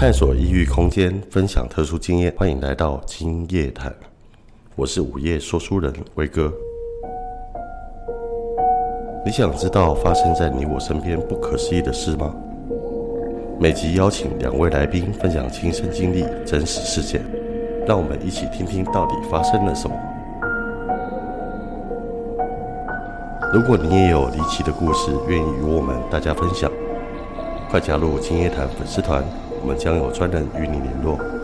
探索异域空间，分享特殊经验，欢迎来到今夜谈。我是午夜说书人威哥。你想知道发生在你我身边不可思议的事吗？每集邀请两位来宾分享亲身经历、真实事件，让我们一起听听到底发生了什么。如果你也有离奇的故事，愿意与我们大家分享，快加入今夜谈粉丝团，我们将有专人与你联络。